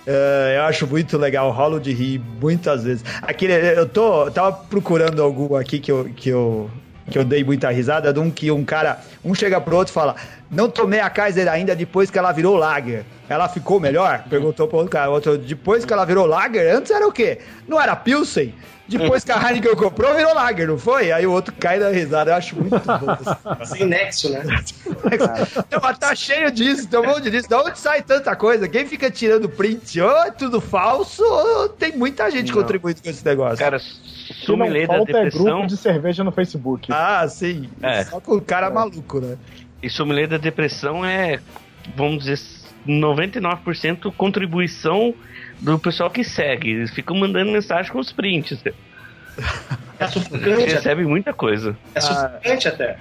Uh, eu acho muito legal, rolo de rir muitas vezes. Aquele, eu tô, tava procurando algum aqui que eu, que eu que eu dei muita risada, de um que um cara, um chega pro outro e fala: Não tomei a Kaiser ainda depois que ela virou Lager. Ela ficou melhor? Perguntou pro outro cara. Outro, depois que ela virou Lager, antes era o quê? Não era Pilsen? Depois que a Heineken comprou, virou Lager, não foi? Aí o outro cai da risada. Eu acho muito bom. Sem nexo, né? então, tá cheio disso, tem um monte disso. Da onde sai tanta coisa? Quem fica tirando print? Ou é tudo falso, ou tem muita gente não. contribuindo com esse negócio. Cara, sommelier da depressão... é grupo de cerveja no Facebook. Ah, sim. É. Só com o cara é. maluco, né? E sommelier da depressão é, vamos dizer, 99% contribuição do pessoal que segue. Eles ficam mandando mensagem com os prints. É sufocante. recebe muita coisa. É sufocante ah. até.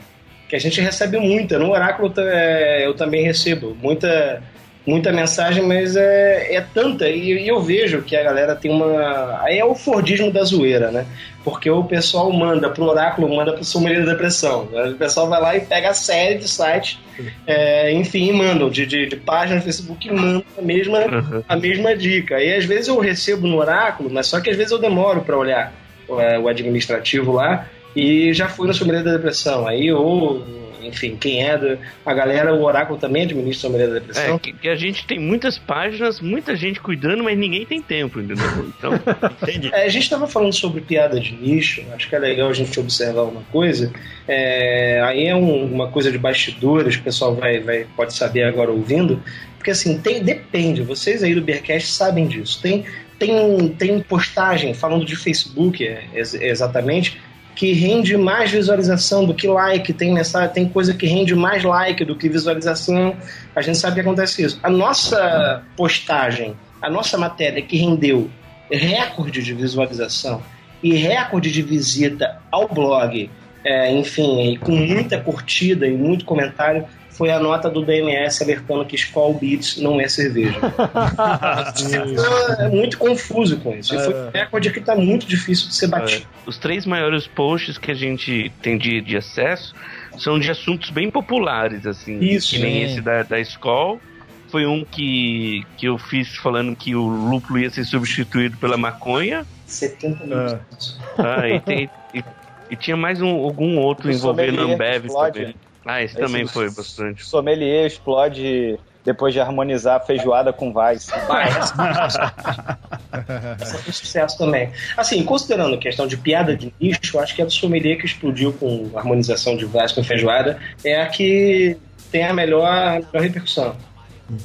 Que a gente recebe muita. No Oráculo é, eu também recebo muita muita mensagem, mas é, é tanta. E, e, eu vejo que a galera tem uma. Aí é o Fordismo da zoeira, né? Porque o pessoal manda pro oráculo, manda pro sommelier da depressão. O pessoal vai lá e pega a série de sites, é, enfim, mandam de, de, de página no Facebook e mandam a mesma, uhum. a mesma dica. E às vezes eu recebo no oráculo, mas só que às vezes eu demoro para olhar o, é, o administrativo lá e já fui no sommelier da depressão. Aí ou enfim, quem é da, a galera, o Oráculo também administra a Maria da Depressão. É, que, que, a gente tem muitas páginas, muita gente cuidando, mas ninguém tem tempo, entendeu? Então, entendi. É, a gente estava falando sobre piada de nicho, acho que é legal a gente observar uma coisa. É, aí é um, uma coisa de bastidores, o pessoal vai, vai, pode saber agora ouvindo, porque assim, tem, depende, vocês aí do Bearcast sabem disso. Tem, tem, tem postagem falando de Facebook, é, exatamente, que rende mais visualização do que like, tem mensagem, tem coisa que rende mais like do que visualização. A gente sabe que acontece isso. A nossa postagem, a nossa matéria que rendeu recorde de visualização e recorde de visita ao blog, é, enfim, com muita curtida e muito comentário, foi a nota do DMS alertando que Skull Beats não é cerveja. é muito confuso com isso. E foi um recorde que está muito difícil de ser batido. É. Os três maiores posts que a gente tem de, de acesso são de assuntos bem populares, assim. Isso. Que nem esse da, da Skull. Foi um que, que eu fiz falando que o lúpulo ia ser substituído pela maconha. 70 minutos. Ah, e, tem, e, e, tinha mais um, algum outro envolvendo Ambev também. Ah, esse, esse também foi bastante. Sommelier explode depois de harmonizar a feijoada com Vice. Essa foi sucesso também. Assim, considerando a questão de piada de nicho, acho que a do sommelier que explodiu com harmonização de Vice com feijoada é a que tem a melhor, a melhor repercussão.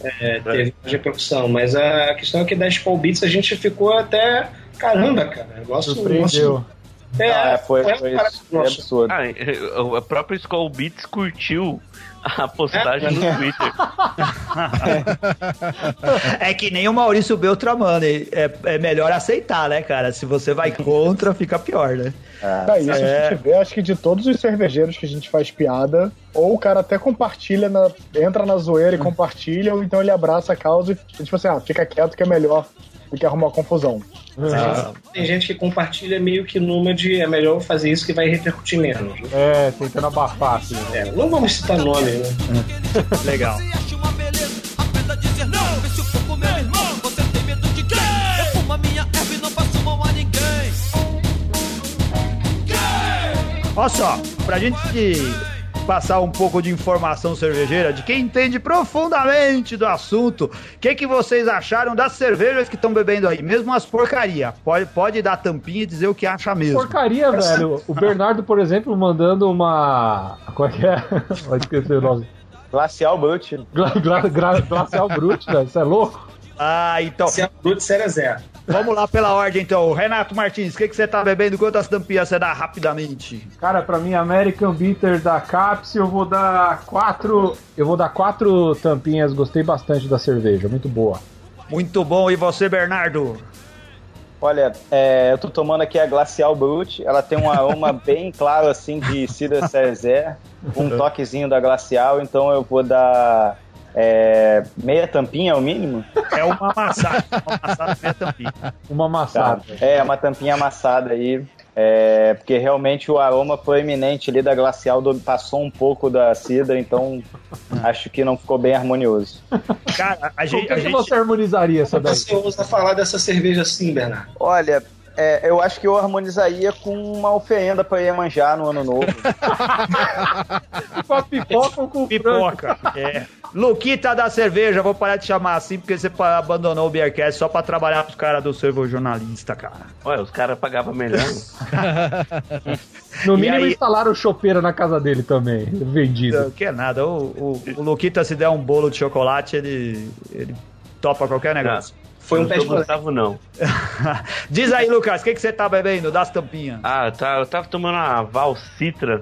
É, teve mais repercussão, mas a questão é que das Paul Beats a gente ficou até caramba, cara. Nosso, Surpreendeu. Nosso, é, ah, foi, foi, foi, foi absurdo. Ah, a própria Skull Beats curtiu a postagem no Twitter. é que nem o Maurício Beltramano. É, é melhor aceitar, né, cara? Se você vai contra, fica pior, né? É, isso é... a gente vê, acho que de todos os cervejeiros que a gente faz piada, ou o cara até compartilha, na, entra na zoeira e compartilha, ou então ele abraça a causa e, tipo assim, ah, fica quieto que é melhor do que arrumar confusão. Ah. Tem gente que compartilha meio que numa de é melhor fazer isso que vai repercutir menos. Né? É, tentando abafar, assim. Né? É, não vamos citar nome, né? Legal. Olha só, pra gente passar um pouco de informação cervejeira de quem entende profundamente do assunto. O que, que vocês acharam das cervejas que estão bebendo aí? Mesmo as porcaria. Pode, pode dar tampinha e dizer o que acha mesmo. Porcaria, velho. O Bernardo, por exemplo, mandando uma. Qual é que é? Pode esquecer o nome. Glacial Brut. Gla, gla, gla, glacial Brut, velho. Isso é louco? Ah, então. Se é Brut, série zero. Vamos lá pela ordem, então. Renato Martins, o que, que você tá bebendo? Quantas tampinhas você dá rapidamente? Cara, pra mim, American Bitter da Caps, eu vou dar quatro. Eu vou dar quatro tampinhas. Gostei bastante da cerveja, muito boa. Muito bom. E você, Bernardo? Olha, é, eu tô tomando aqui a Glacial Brut. Ela tem um aroma bem claro, assim, de Cida Cerzé, um toquezinho da Glacial. Então eu vou dar é, meia tampinha é o mínimo? É uma amassada, uma amassada, meia tampinha. Uma amassada. Tá. É, uma tampinha amassada aí. É, porque realmente o aroma proeminente ali da glacial do, passou um pouco da cidra, então acho que não ficou bem harmonioso. Cara, a gente. Como que, que você harmonizaria essa daí? Você ousa falar dessa cerveja assim, Bernardo? Olha, é, eu acho que eu harmonizaria com uma oferenda para Iemanjá no ano novo. com a pipoca ou com pipoca? É. Luquita da cerveja, vou parar de chamar assim porque você abandonou o Beercast só pra trabalhar pros caras do servo jornalista, cara. Olha, os caras pagavam melhor. no mínimo aí... instalaram chopeira na casa dele também, vendido. Não, que é nada, o, o, o Luquita se der um bolo de chocolate, ele, ele topa qualquer negócio. Foi um pé de Gustavo, não. Diz aí, Lucas, o que, que você tá bebendo das tampinhas? Ah, tá, eu tava tomando uma Val Citra.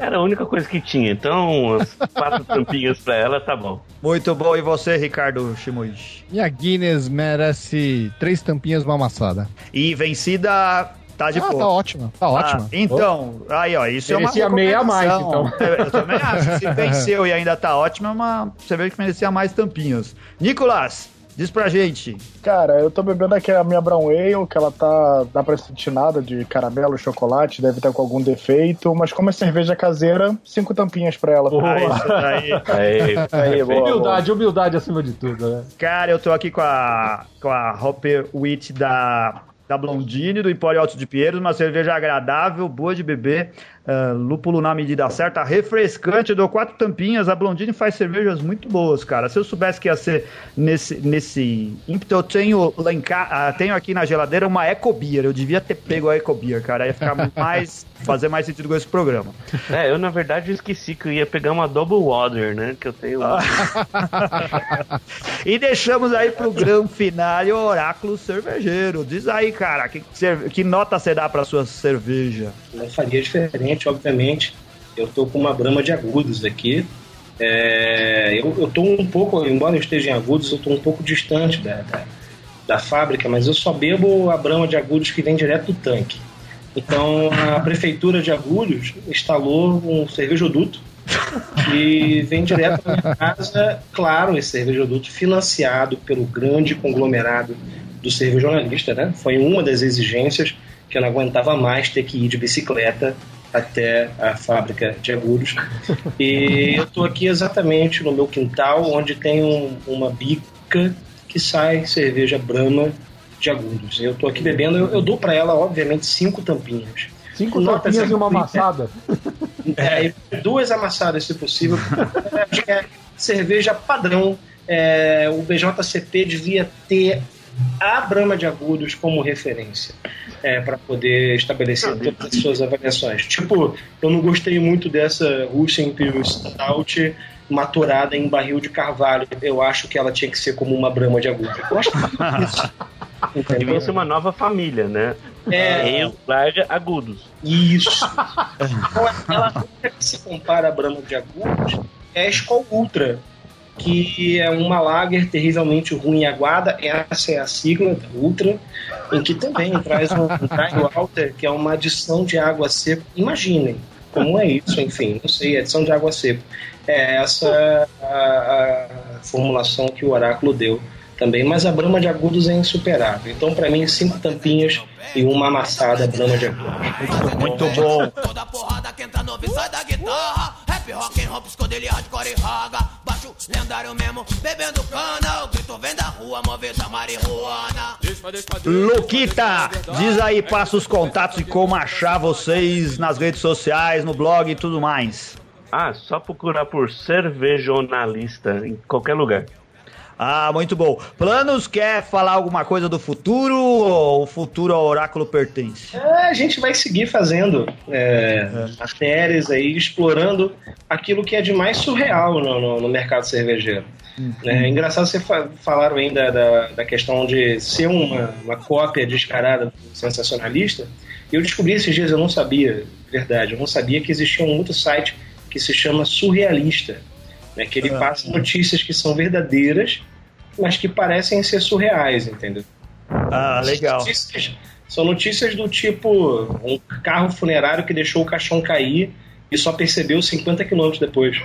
Era a única coisa que tinha, então as quatro tampinhas pra ela tá bom. Muito bom, e você, Ricardo Shimuishi? Minha Guinness merece três tampinhas uma amassada. E vencida tá de ah, boa. Tá ótima, tá ah, ótima. Então, aí ó, isso merecia é uma meia a mais, então. Eu, eu também acho, se venceu e ainda tá ótima, é uma, você vê que merecia mais tampinhas. Nicolas, Diz pra gente. Cara, eu tô bebendo aqui a minha Brown Ale, que ela tá. dá pra sentir nada de caramelo, chocolate, deve estar com algum defeito, mas como é cerveja caseira, cinco tampinhas pra ela. Boa. aí, aí, aí, boa, humildade, boa. humildade acima de tudo, né? Cara, eu tô aqui com a, com a Hopper Wheat da da Blondine, do Empório Alto de Pinheiros, uma cerveja agradável, boa de beber, uh, lúpulo na medida certa, refrescante, eu dou quatro tampinhas, a Blondine faz cervejas muito boas, cara. Se eu soubesse que ia ser nesse, nesse ímpeto, eu tenho, lá em ca... Uh, tenho aqui na geladeira uma Eco Beer, eu devia ter pego a Eco Beer, cara, ia ficar mais, fazer mais sentido com esse programa. É, eu na verdade esqueci que eu ia pegar uma Double Water, né, que eu tenho... e deixamos aí pro grande finale o Oráculo Cervejeiro, diz aí, cara, que, que nota você dá pra sua cerveja? Eu faria diferente, obviamente. Eu tô com uma brama de agudos aqui. É, eu, tô um pouco, embora eu esteja em agudos, eu tô um pouco distante da, da, da fábrica, mas eu só bebo a brama de agudos que vem direto do tanque. Então a prefeitura de Agudos instalou um cervejoduto que vem direto da minha casa. Claro, esse cervejoduto financiado pelo grande conglomerado do cervejornalista, né? Foi uma das exigências que eu não aguentava mais ter que ir de bicicleta até a fábrica de Agudos. E eu estou aqui exatamente no meu quintal, onde tem um, uma bica que sai cerveja Brahma de Agudos. Eu estou aqui bebendo, eu, eu dou para ela, obviamente, cinco tampinhas. Cinco tampinhas e uma amassada? É, duas amassadas, se possível. é cerveja padrão. É, o BJCP devia ter a Brahma de Agudos como referência é, para poder estabelecer todas as suas avaliações. Tipo, eu não gostei muito dessa Russian Imperial Stout maturada em barril de carvalho. Eu acho que ela tinha que ser como uma Brahma de Agudos. Eu acho que isso. Devia ser uma nova família, né? É. Eu larga agudos. Isso. Então, ela que se compara a Brahma de Agudos é a Skol Ultra, que é uma lager terrivelmente ruim e aguada, essa é a sigla da Ultra, em que também traz um Dry Water, que é uma adição de água seca. Imaginem como é isso, enfim, não sei, adição de água seca. É essa a, a formulação que o oráculo deu também, mas a brama de agudos é insuperável. Então, para mim, cinco tampinhas e uma amassada brama de agudos. Muito bom. Toda porrada que entra novo sai da guitarra. Rap, rock and roll, esconde hardcore e raga. Baixo, lendário mesmo, bebendo cana. O grito vem da rua, movida marihuana. Luquita, diz aí, passa os contatos e como achar vocês nas redes sociais, no blog e tudo mais. Ah, só procurar por cervejonalista em qualquer lugar. Ah, muito bom. Planos quer falar alguma coisa do futuro ou o futuro ao oráculo pertence? É, a gente vai seguir fazendo é, é. matérias aí, explorando aquilo que é de mais surreal no, no, no mercado cervejeiro. Uhum. É engraçado você fa falaram ainda da, da questão de ser uma, uma cópia descarada do sensacionalista. Eu descobri esses dias, eu não sabia, verdade, eu não sabia que existia um outro site que se chama Surrealista, né, que ele ah. passa notícias que são verdadeiras, mas que parecem ser surreais, entendeu? Ah, legal. Notícias, são notícias do tipo um carro funerário que deixou o caixão cair e só percebeu 50 quilômetros depois.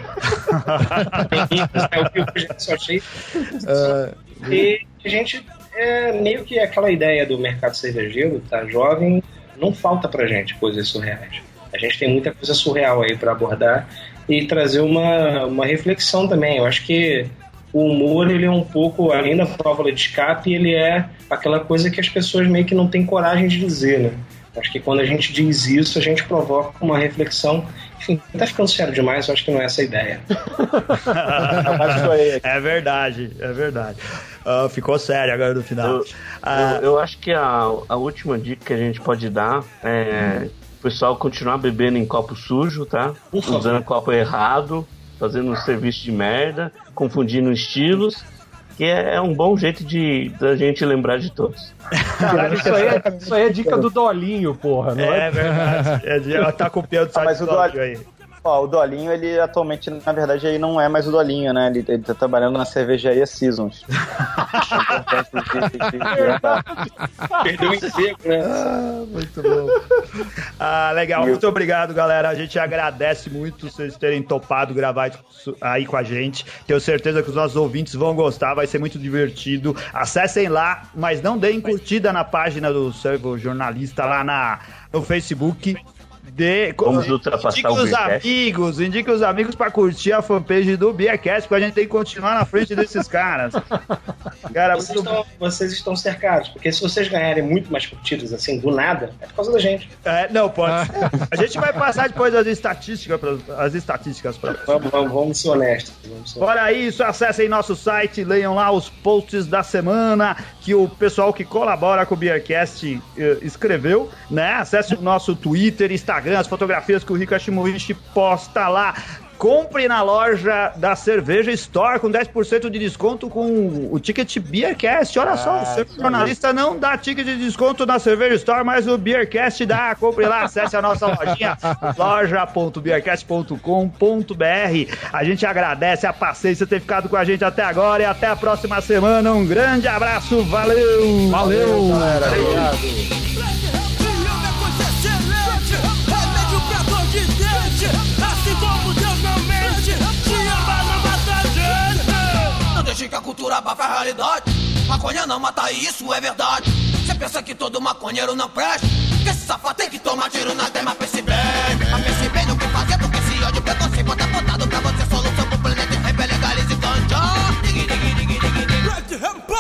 é o que eu só achei. Uh, e a gente é meio que aquela ideia do mercado cervejeiro, tá jovem, não falta pra gente coisas surreais. A gente tem muita coisa surreal aí para abordar e trazer uma, uma reflexão também. Eu acho que o humor, ele é um pouco, além da válvula de escape, ele é aquela coisa que as pessoas meio que não têm coragem de dizer, né? Acho que quando a gente diz isso, a gente provoca uma reflexão. Enfim, tá ficando sério demais, eu acho que não é essa a ideia. é verdade, é verdade. Uh, ficou sério agora no final. Eu, uh, eu, eu, acho que a, a última dica que a gente pode dar é o pessoal continuar bebendo em copo sujo, tá? Usando copo errado, fazendo um serviço de merda, confundindo estilos que é, é, um bom jeito de da gente lembrar de todos. Caralho, isso, aí é, isso aí é dica do Dolinho, porra, não é? É verdade. É, ela tá copiando o ah, mas o Dolinho aí. Ó, o Dolinho, ele atualmente, na verdade, aí não é mais o Dolinho, né? Ele, ele tá trabalhando na cervejaria Seasons. Perdeu o emprego, né? Ah, muito bom. Ah, legal. Muito obrigado, galera. A gente agradece muito vocês terem topado gravar aí com a gente. Tenho certeza que os nossos ouvintes vão gostar, vai ser muito divertido. Acessem lá, mas não deem curtida na página do Servo Jornalista lá na, no Facebook de, Vamos ultrapassar indique o os amigos, indique os amigos para curtir a fanpage do Beercast, porque a gente tem que continuar na frente desses caras. Cara, vocês, muito... estão, vocês estão cercados, porque se vocês ganharem muito mais curtidas assim, do nada, é por causa da gente. É, não, pode. a gente vai passar depois as estatísticas pra, as estatísticas para vamos, vamos, vamos ser honestos. Vamos ser Fora isso, acessem nosso site, leiam lá os posts da semana que o pessoal que colabora com o Beercast uh, escreveu, né? Acesse o nosso Twitter, Instagram Instagram, as fotografias que o Rico Ashimoishi posta lá. Compre na loja da Cerveja Store com 10% de desconto com o ticket Beercast. Olha ah, só, o seu jornalista não dá ticket de desconto na Cerveja Store, mas o Beercast dá. Compre lá, acesse a nossa lojinha loja.beercast.com.br. A gente agradece a paciência ter ficado com a gente até agora e até a próxima semana. Um grande abraço, valeu! Valeu, galera. Obrigado. gente, assim como Deus não mente, te ama não mata gente. Não deixe que a cultura abafa a realidade. Maconha não mata, e isso é verdade. Você pensa que todo maconheiro não presta? Que esse safado tem que tomar tiro na tema, pense bem. Mas pense bem no que fazer, porque esse ódio preconceito é apontado pra você. Solução pro planeta, rap e ganja. Dig, dig, dig, dig, dig.